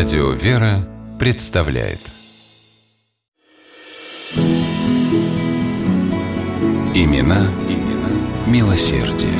Радио «Вера» представляет Имена, имена милосердие.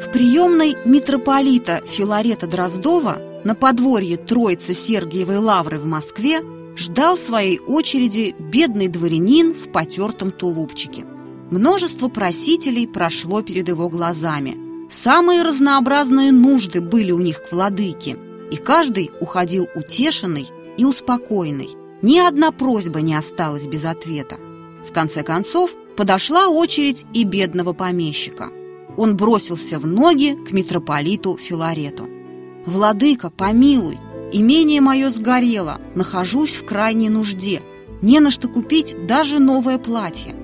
В приемной митрополита Филарета Дроздова на подворье Троицы Сергиевой Лавры в Москве ждал своей очереди бедный дворянин в потертом тулупчике. Множество просителей прошло перед его глазами. Самые разнообразные нужды были у них к владыке, и каждый уходил утешенный и успокоенный. Ни одна просьба не осталась без ответа. В конце концов, подошла очередь и бедного помещика. Он бросился в ноги к митрополиту Филарету. «Владыка, помилуй, имение мое сгорело, нахожусь в крайней нужде, не на что купить даже новое платье».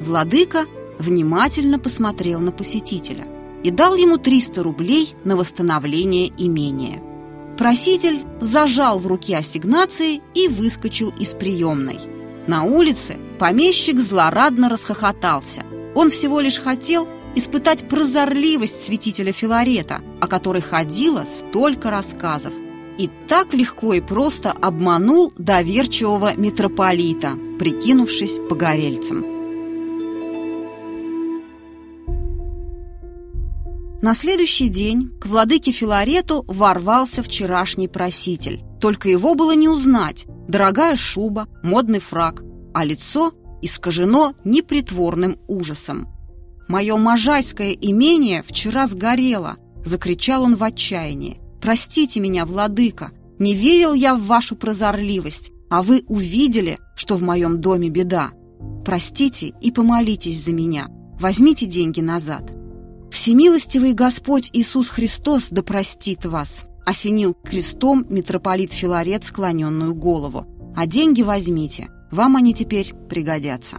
Владыка внимательно посмотрел на посетителя и дал ему 300 рублей на восстановление имения. Проситель зажал в руке ассигнации и выскочил из приемной. На улице помещик злорадно расхохотался. Он всего лишь хотел испытать прозорливость святителя Филарета, о которой ходило столько рассказов. И так легко и просто обманул доверчивого митрополита, прикинувшись погорельцем. На следующий день к владыке Филарету ворвался вчерашний проситель. Только его было не узнать. Дорогая шуба, модный фраг, а лицо искажено непритворным ужасом. «Мое можайское имение вчера сгорело!» – закричал он в отчаянии. «Простите меня, владыка, не верил я в вашу прозорливость, а вы увидели, что в моем доме беда. Простите и помолитесь за меня. Возьмите деньги назад». «Всемилостивый Господь Иисус Христос да простит вас!» осенил крестом митрополит Филарет склоненную голову. «А деньги возьмите, вам они теперь пригодятся».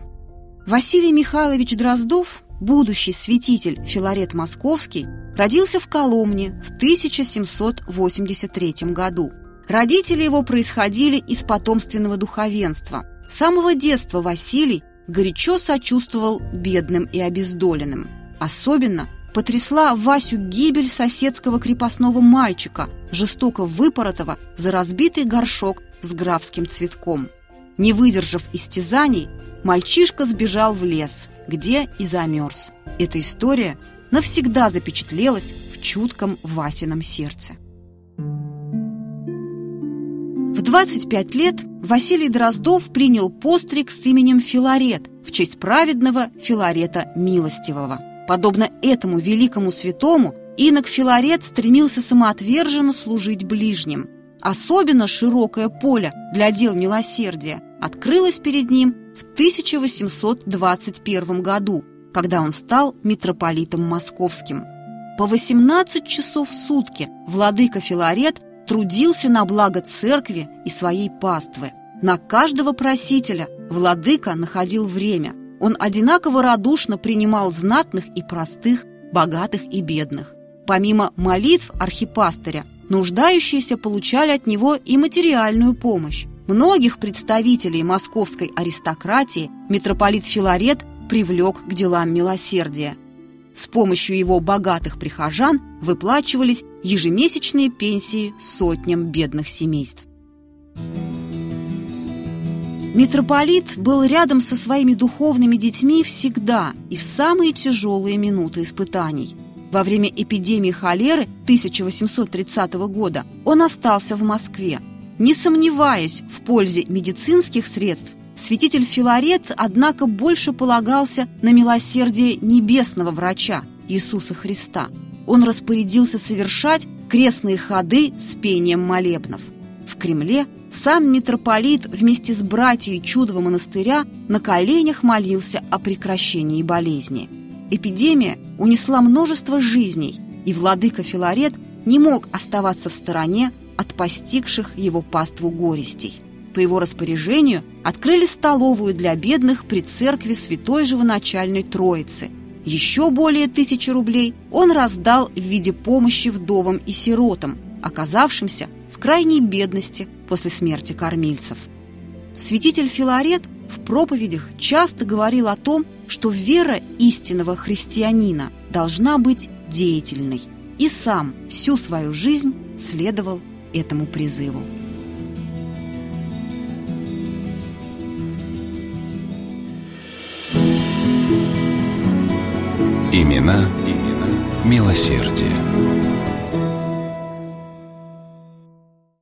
Василий Михайлович Дроздов будущий святитель Филарет Московский, родился в Коломне в 1783 году. Родители его происходили из потомственного духовенства. С самого детства Василий горячо сочувствовал бедным и обездоленным. Особенно потрясла Васю гибель соседского крепостного мальчика, жестоко выпоротого за разбитый горшок с графским цветком. Не выдержав истязаний, мальчишка сбежал в лес – где и замерз. Эта история навсегда запечатлелась в чутком Васином сердце. В 25 лет Василий Дроздов принял постриг с именем Филарет в честь праведного Филарета Милостивого. Подобно этому великому святому, инок Филарет стремился самоотверженно служить ближним. Особенно широкое поле для дел милосердия открылось перед ним в 1821 году, когда он стал митрополитом московским. По 18 часов в сутки владыка Филарет трудился на благо церкви и своей паствы. На каждого просителя владыка находил время. Он одинаково радушно принимал знатных и простых, богатых и бедных. Помимо молитв архипастыря, нуждающиеся получали от него и материальную помощь. Многих представителей московской аристократии митрополит Филарет привлек к делам милосердия. С помощью его богатых прихожан выплачивались ежемесячные пенсии сотням бедных семейств. Митрополит был рядом со своими духовными детьми всегда и в самые тяжелые минуты испытаний. Во время эпидемии холеры 1830 года он остался в Москве – не сомневаясь в пользе медицинских средств, святитель Филарет, однако, больше полагался на милосердие небесного врача Иисуса Христа. Он распорядился совершать крестные ходы с пением молебнов. В Кремле сам митрополит вместе с братьей Чудового монастыря на коленях молился о прекращении болезни. Эпидемия унесла множество жизней, и владыка Филарет не мог оставаться в стороне от постигших его паству горестей. По его распоряжению открыли столовую для бедных при церкви Святой Живоначальной Троицы. Еще более тысячи рублей он раздал в виде помощи вдовам и сиротам, оказавшимся крайней бедности после смерти кормильцев. Святитель Филарет в проповедях часто говорил о том, что вера истинного христианина должна быть деятельной, и сам всю свою жизнь следовал этому призыву. Имена, имена милосердие.